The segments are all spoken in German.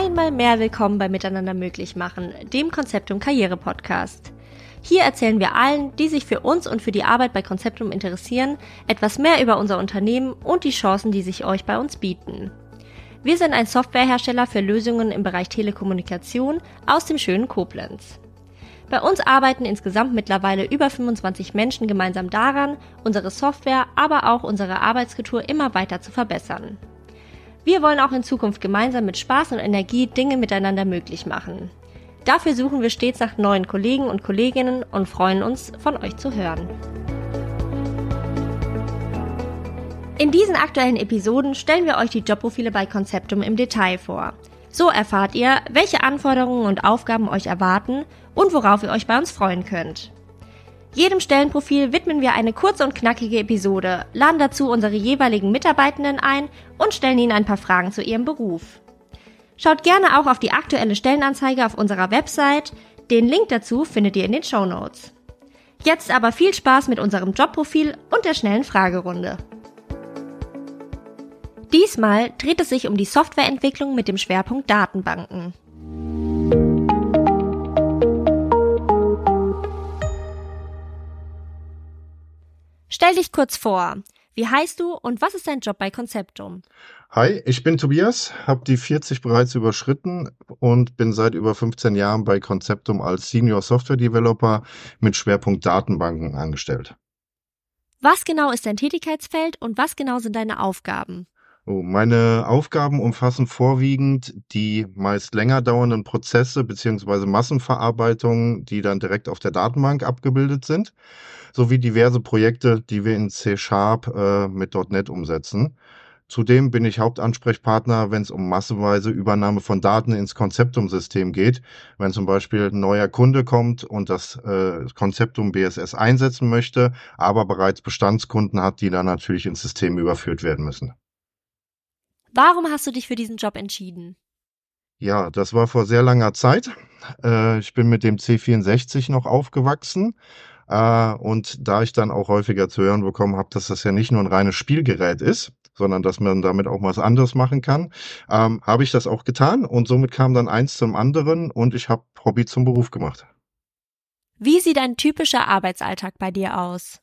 einmal mehr willkommen bei Miteinander möglich machen, dem Konzeptum Karriere Podcast. Hier erzählen wir allen, die sich für uns und für die Arbeit bei Konzeptum interessieren, etwas mehr über unser Unternehmen und die Chancen, die sich euch bei uns bieten. Wir sind ein Softwarehersteller für Lösungen im Bereich Telekommunikation aus dem schönen Koblenz. Bei uns arbeiten insgesamt mittlerweile über 25 Menschen gemeinsam daran, unsere Software, aber auch unsere Arbeitskultur immer weiter zu verbessern. Wir wollen auch in Zukunft gemeinsam mit Spaß und Energie Dinge miteinander möglich machen. Dafür suchen wir stets nach neuen Kollegen und Kolleginnen und freuen uns, von euch zu hören. In diesen aktuellen Episoden stellen wir euch die Jobprofile bei Conceptum im Detail vor. So erfahrt ihr, welche Anforderungen und Aufgaben euch erwarten und worauf ihr euch bei uns freuen könnt. Jedem Stellenprofil widmen wir eine kurze und knackige Episode, laden dazu unsere jeweiligen Mitarbeitenden ein und stellen ihnen ein paar Fragen zu ihrem Beruf. Schaut gerne auch auf die aktuelle Stellenanzeige auf unserer Website. Den Link dazu findet ihr in den Show Notes. Jetzt aber viel Spaß mit unserem Jobprofil und der schnellen Fragerunde. Diesmal dreht es sich um die Softwareentwicklung mit dem Schwerpunkt Datenbanken. Stell dich kurz vor. Wie heißt du und was ist dein Job bei Conceptum? Hi, ich bin Tobias, habe die 40 bereits überschritten und bin seit über 15 Jahren bei Conceptum als Senior Software Developer mit Schwerpunkt Datenbanken angestellt. Was genau ist dein Tätigkeitsfeld und was genau sind deine Aufgaben? Oh, meine Aufgaben umfassen vorwiegend die meist länger dauernden Prozesse beziehungsweise Massenverarbeitungen, die dann direkt auf der Datenbank abgebildet sind, sowie diverse Projekte, die wir in C-Sharp äh, mit .NET umsetzen. Zudem bin ich Hauptansprechpartner, wenn es um massenweise Übernahme von Daten ins Konzeptum-System geht. Wenn zum Beispiel ein neuer Kunde kommt und das äh, Konzeptum BSS einsetzen möchte, aber bereits Bestandskunden hat, die dann natürlich ins System überführt werden müssen. Warum hast du dich für diesen Job entschieden? Ja, das war vor sehr langer Zeit. Äh, ich bin mit dem C64 noch aufgewachsen. Äh, und da ich dann auch häufiger zu hören bekommen habe, dass das ja nicht nur ein reines Spielgerät ist, sondern dass man damit auch was anderes machen kann, ähm, habe ich das auch getan. Und somit kam dann eins zum anderen und ich habe Hobby zum Beruf gemacht. Wie sieht ein typischer Arbeitsalltag bei dir aus?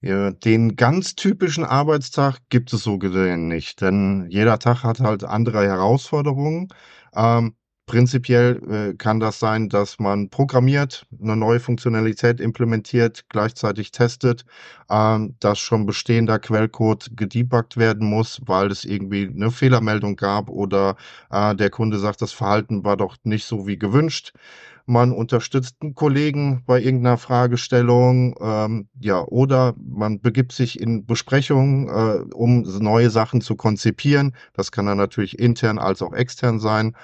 Ja, den ganz typischen Arbeitstag gibt es so gesehen nicht, denn jeder Tag hat halt andere Herausforderungen. Ähm, prinzipiell äh, kann das sein, dass man programmiert, eine neue Funktionalität implementiert, gleichzeitig testet, ähm, dass schon bestehender Quellcode gedebuggt werden muss, weil es irgendwie eine Fehlermeldung gab oder äh, der Kunde sagt, das Verhalten war doch nicht so wie gewünscht man unterstützt einen Kollegen bei irgendeiner Fragestellung, ähm, ja, oder man begibt sich in Besprechungen, äh, um neue Sachen zu konzipieren. Das kann dann natürlich intern als auch extern sein.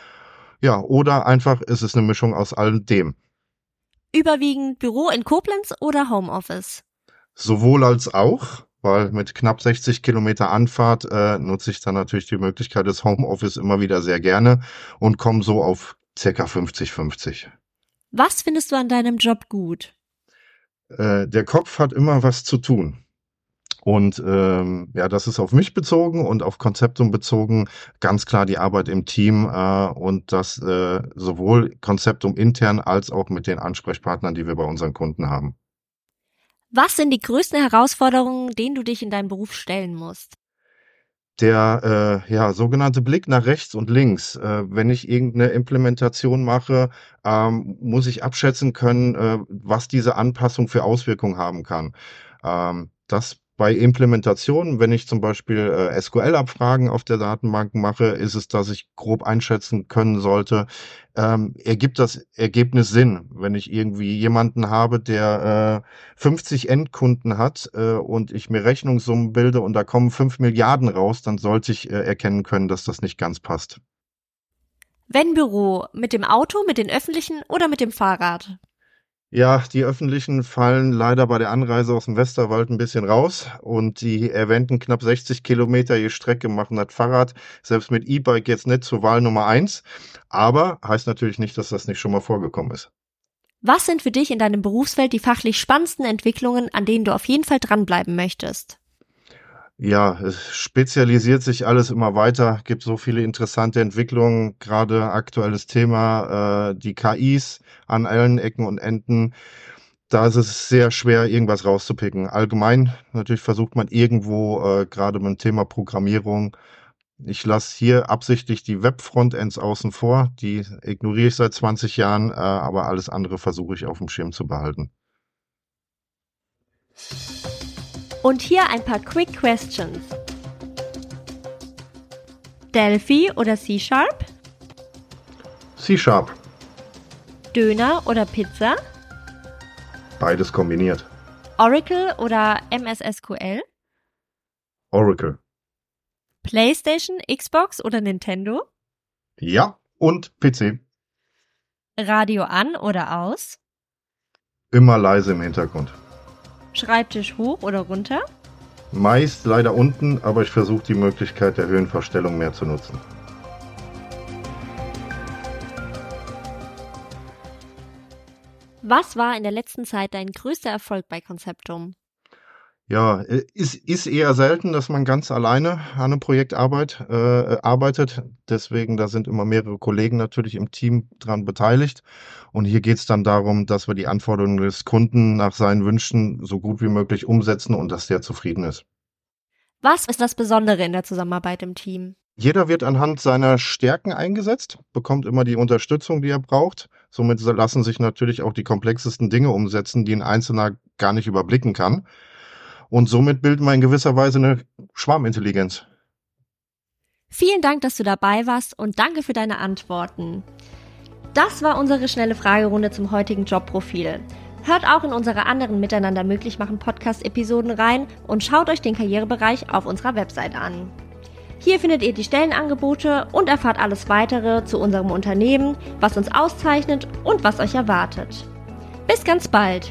Ja, oder einfach ist es eine Mischung aus all dem. Überwiegend Büro in Koblenz oder Homeoffice? Sowohl als auch, weil mit knapp 60 Kilometer Anfahrt äh, nutze ich dann natürlich die Möglichkeit des Homeoffice immer wieder sehr gerne und komme so auf circa 50-50. Was findest du an deinem Job gut? Äh, der Kopf hat immer was zu tun. Und ähm, ja, das ist auf mich bezogen und auf Konzeptum bezogen ganz klar die Arbeit im Team äh, und das äh, sowohl Konzeptum intern als auch mit den Ansprechpartnern, die wir bei unseren Kunden haben. Was sind die größten Herausforderungen, denen du dich in deinem Beruf stellen musst? der äh, ja, sogenannte Blick nach rechts und links. Äh, wenn ich irgendeine Implementation mache, ähm, muss ich abschätzen können, äh, was diese Anpassung für Auswirkungen haben kann. Ähm, das bei Implementationen, wenn ich zum Beispiel äh, SQL-Abfragen auf der Datenbank mache, ist es, dass ich grob einschätzen können sollte, ähm, ergibt das Ergebnis Sinn, wenn ich irgendwie jemanden habe, der äh, 50 Endkunden hat äh, und ich mir Rechnungssummen bilde und da kommen 5 Milliarden raus, dann sollte ich äh, erkennen können, dass das nicht ganz passt. Wenn Büro, mit dem Auto, mit den öffentlichen oder mit dem Fahrrad? Ja, die öffentlichen fallen leider bei der Anreise aus dem Westerwald ein bisschen raus und die erwähnten knapp 60 Kilometer je Strecke machen das Fahrrad selbst mit E-Bike jetzt nicht zur Wahl Nummer eins, aber heißt natürlich nicht, dass das nicht schon mal vorgekommen ist. Was sind für dich in deinem Berufsfeld die fachlich spannendsten Entwicklungen, an denen du auf jeden Fall dranbleiben möchtest? Ja, es spezialisiert sich alles immer weiter, gibt so viele interessante Entwicklungen, gerade aktuelles Thema, äh, die KIs an allen Ecken und Enden. Da ist es sehr schwer, irgendwas rauszupicken. Allgemein natürlich versucht man irgendwo, äh, gerade mit dem Thema Programmierung ich lasse hier absichtlich die Web-Frontends außen vor, die ignoriere ich seit 20 Jahren, äh, aber alles andere versuche ich auf dem Schirm zu behalten. Und hier ein paar Quick Questions. Delphi oder C-Sharp? C-Sharp. Döner oder Pizza? Beides kombiniert. Oracle oder MS SQL? Oracle. PlayStation, Xbox oder Nintendo? Ja, und PC. Radio an oder aus? Immer leise im Hintergrund. Schreibtisch hoch oder runter? Meist leider unten, aber ich versuche die Möglichkeit der Höhenverstellung mehr zu nutzen. Was war in der letzten Zeit dein größter Erfolg bei Konzeptum? Ja, äh, ist, ist eher selten, dass man ganz alleine an einem Projekt arbeit, äh, arbeitet. Deswegen, da sind immer mehrere Kollegen natürlich im Team dran beteiligt. Und hier geht es dann darum, dass wir die Anforderungen des Kunden nach seinen Wünschen so gut wie möglich umsetzen und dass der zufrieden ist. Was ist das Besondere in der Zusammenarbeit im Team? Jeder wird anhand seiner Stärken eingesetzt, bekommt immer die Unterstützung, die er braucht. Somit lassen sich natürlich auch die komplexesten Dinge umsetzen, die ein Einzelner gar nicht überblicken kann. Und somit bilden wir in gewisser Weise eine Schwarmintelligenz. Vielen Dank, dass du dabei warst und danke für deine Antworten. Das war unsere schnelle Fragerunde zum heutigen Jobprofil. Hört auch in unsere anderen Miteinander möglich machen Podcast-Episoden rein und schaut euch den Karrierebereich auf unserer Website an. Hier findet ihr die Stellenangebote und erfahrt alles weitere zu unserem Unternehmen, was uns auszeichnet und was euch erwartet. Bis ganz bald!